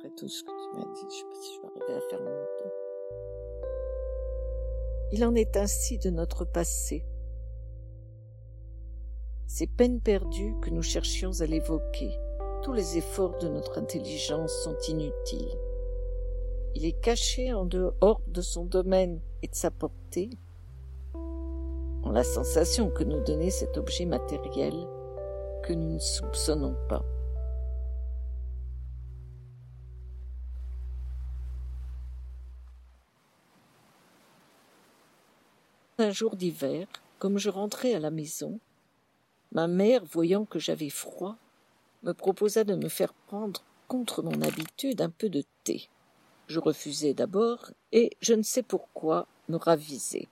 après tout ce que tu m'as dit. Je sais pas si je vais arriver à faire mon tour. Il en est ainsi de notre passé. Ces peines perdues que nous cherchions à l'évoquer, tous les efforts de notre intelligence sont inutiles. Il est caché en dehors de son domaine et de sa portée, en la sensation que nous donnait cet objet matériel que nous ne soupçonnons pas. Un jour d'hiver, comme je rentrais à la maison, ma mère, voyant que j'avais froid, me proposa de me faire prendre, contre mon habitude, un peu de thé. Je refusai d'abord, et, je ne sais pourquoi, me ravisai.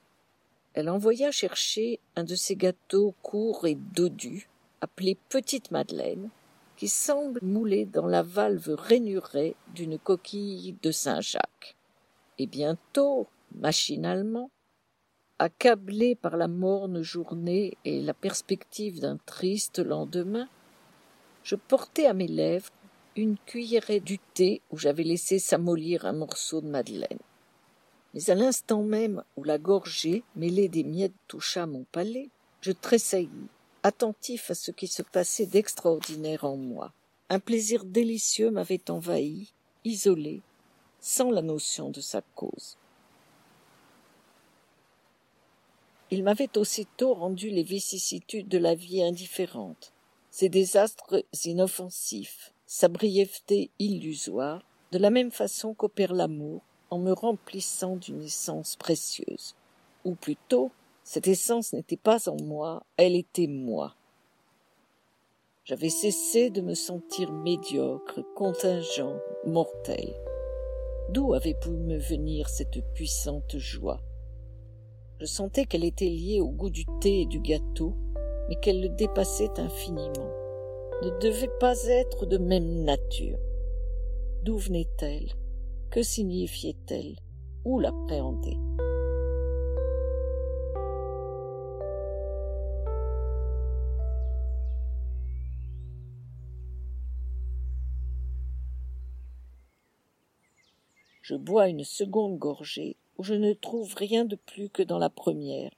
Elle envoya chercher un de ces gâteaux courts et dodus, appelés Petite Madeleine, qui semble moulé dans la valve rainurée d'une coquille de Saint-Jacques. Et bientôt, machinalement, accablé par la morne journée et la perspective d'un triste lendemain, je portai à mes lèvres une cuillerée du thé où j'avais laissé s'amollir un morceau de madeleine. Mais à l'instant même où la gorgée, mêlée des miettes, toucha mon palais, je tressaillis, attentif à ce qui se passait d'extraordinaire en moi. Un plaisir délicieux m'avait envahi, isolé, sans la notion de sa cause. Il m'avait aussitôt rendu les vicissitudes de la vie indifférentes, ses désastres inoffensifs, sa brièveté illusoire, de la même façon qu'opère l'amour, en me remplissant d'une essence précieuse. Ou plutôt, cette essence n'était pas en moi, elle était moi. J'avais cessé de me sentir médiocre, contingent, mortel. D'où avait pu me venir cette puissante joie? Je sentais qu'elle était liée au goût du thé et du gâteau, mais qu'elle le dépassait infiniment, ne devait pas être de même nature. D'où venait-elle? Que signifiait-elle? Où l'appréhender Je bois une seconde gorgée où je ne trouve rien de plus que dans la première,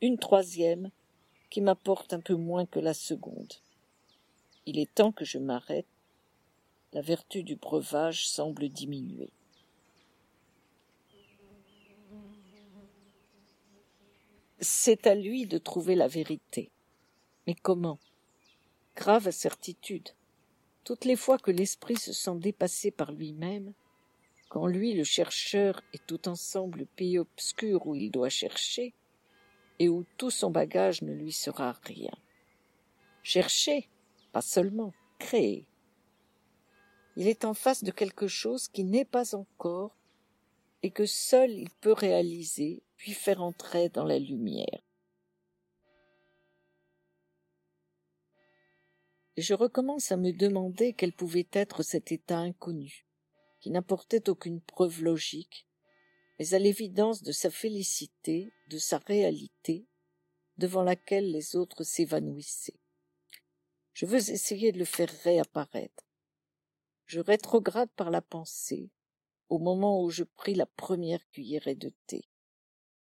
une troisième qui m'apporte un peu moins que la seconde. Il est temps que je m'arrête. La vertu du breuvage semble diminuer. C'est à lui de trouver la vérité. Mais comment? Grave certitude. Toutes les fois que l'esprit se sent dépassé par lui-même, quand lui, le chercheur, est tout ensemble le pays obscur où il doit chercher, et où tout son bagage ne lui sera rien. Chercher, pas seulement, créer. Il est en face de quelque chose qui n'est pas encore, et que seul il peut réaliser, puis faire entrer dans la lumière. Je recommence à me demander quel pouvait être cet état inconnu qui n'apportait aucune preuve logique, mais à l'évidence de sa félicité, de sa réalité, devant laquelle les autres s'évanouissaient. Je veux essayer de le faire réapparaître. Je rétrograde par la pensée, au moment où je pris la première cuillerée de thé.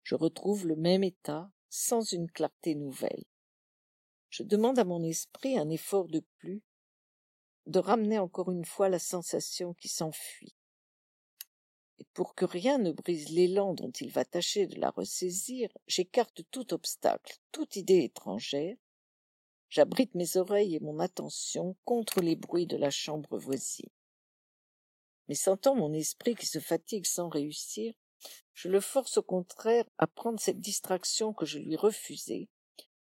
Je retrouve le même état, sans une clarté nouvelle. Je demande à mon esprit un effort de plus, de ramener encore une fois la sensation qui s'enfuit. Et pour que rien ne brise l'élan dont il va tâcher de la ressaisir, j'écarte tout obstacle, toute idée étrangère, j'abrite mes oreilles et mon attention contre les bruits de la chambre voisine. Mais sentant mon esprit qui se fatigue sans réussir, je le force au contraire à prendre cette distraction que je lui refusais,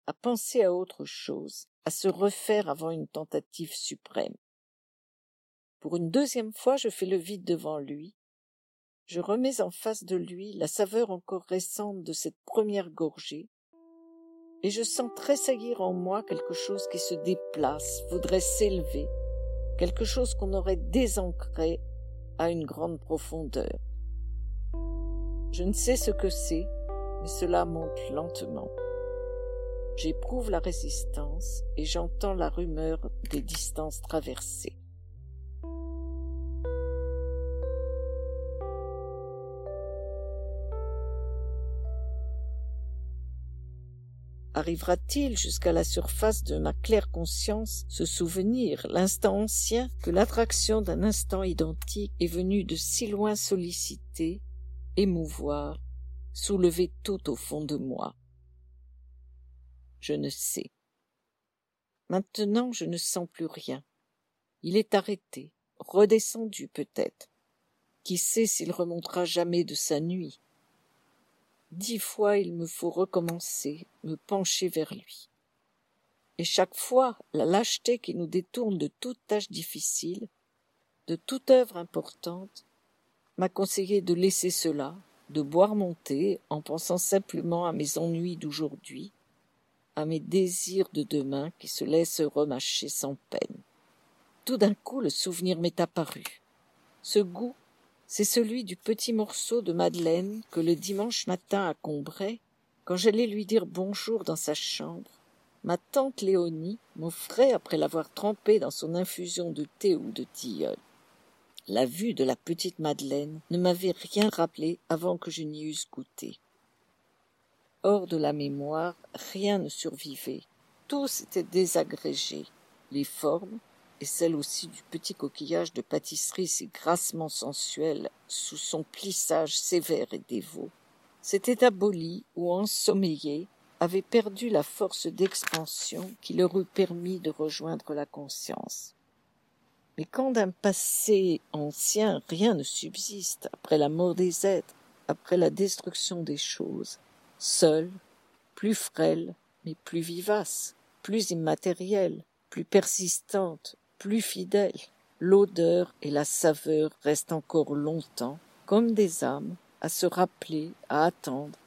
à penser à autre chose, à se refaire avant une tentative suprême. Pour une deuxième fois, je fais le vide devant lui. Je remets en face de lui la saveur encore récente de cette première gorgée, et je sens tressaillir en moi quelque chose qui se déplace, voudrait s'élever, quelque chose qu'on aurait désancré à une grande profondeur. Je ne sais ce que c'est, mais cela monte lentement. J'éprouve la résistance et j'entends la rumeur des distances traversées. Arrivera-t-il jusqu'à la surface de ma claire conscience ce souvenir, l'instant ancien, que l'attraction d'un instant identique est venue de si loin solliciter, émouvoir, soulever tout au fond de moi? Je ne sais. Maintenant je ne sens plus rien. Il est arrêté, redescendu peut-être. Qui sait s'il remontera jamais de sa nuit? Dix fois il me faut recommencer, me pencher vers lui. Et chaque fois, la lâcheté qui nous détourne de toute tâche difficile, de toute œuvre importante, m'a conseillé de laisser cela, de boire mon thé en pensant simplement à mes ennuis d'aujourd'hui, à mes désirs de demain qui se laissent remâcher sans peine. Tout d'un coup le souvenir m'est apparu. Ce goût c'est celui du petit morceau de madeleine que le dimanche matin à Combray, quand j'allais lui dire bonjour dans sa chambre, ma tante Léonie m'offrait après l'avoir trempé dans son infusion de thé ou de tilleul. La vue de la petite Madeleine ne m'avait rien rappelé avant que je n'y eusse goûté. Hors de la mémoire, rien ne survivait. Tout s'était désagrégé. Les formes, et celle aussi du petit coquillage de pâtisserie si grassement sensuel sous son plissage sévère et dévot, s'était aboli ou ensommeillé, avait perdu la force d'expansion qui leur eût permis de rejoindre la conscience. Mais quand d'un passé ancien rien ne subsiste, après la mort des êtres, après la destruction des choses, seul, plus frêle, mais plus vivace, plus immatérielle, plus persistante, plus fidèle. L'odeur et la saveur restent encore longtemps, comme des âmes, à se rappeler, à attendre,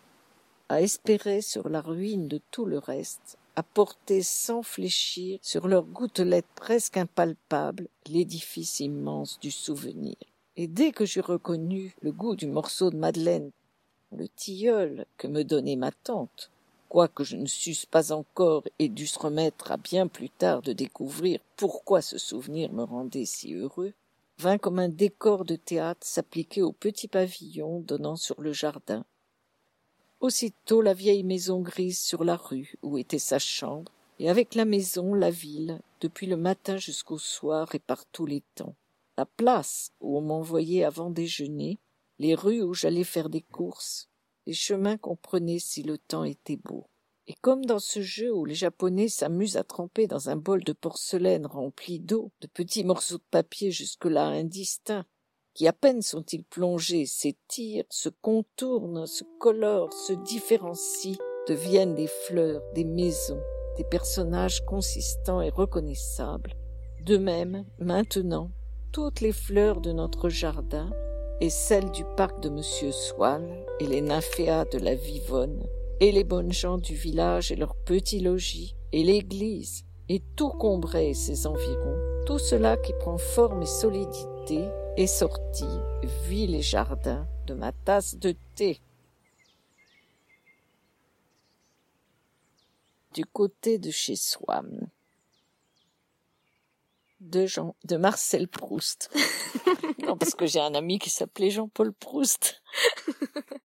à espérer sur la ruine de tout le reste, à porter sans fléchir sur leurs gouttelettes presque impalpables l'édifice immense du souvenir. Et dès que j'eus reconnu le goût du morceau de madeleine, le tilleul que me donnait ma tante, quoique je ne susse pas encore et dusse remettre à bien plus tard de découvrir pourquoi ce souvenir me rendait si heureux, vint comme un décor de théâtre s'appliquer au petit pavillon donnant sur le jardin. Aussitôt la vieille maison grise sur la rue où était sa chambre, et avec la maison la ville, depuis le matin jusqu'au soir et par tous les temps. La place où on m'envoyait avant déjeuner, les rues où j'allais faire des courses, les chemins qu'on prenait si le temps était beau. Et comme dans ce jeu où les Japonais s'amusent à tremper dans un bol de porcelaine rempli d'eau de petits morceaux de papier jusque-là indistincts, qui à peine sont-ils plongés s'étirent, se contournent, se colorent, se différencient, deviennent des fleurs, des maisons, des personnages consistants et reconnaissables. De même, maintenant, toutes les fleurs de notre jardin, et celles du parc de Monsieur Swann et les nymphéas de la Vivonne, et les bonnes gens du village et leurs petits logis, et l'église, et tout Combray et ses environs, tout cela qui prend forme et solidité est sorti, vit les jardins de ma tasse de thé. Du côté de chez Swann de Jean, de Marcel Proust. parce que j'ai un ami qui s'appelait Jean-Paul Proust.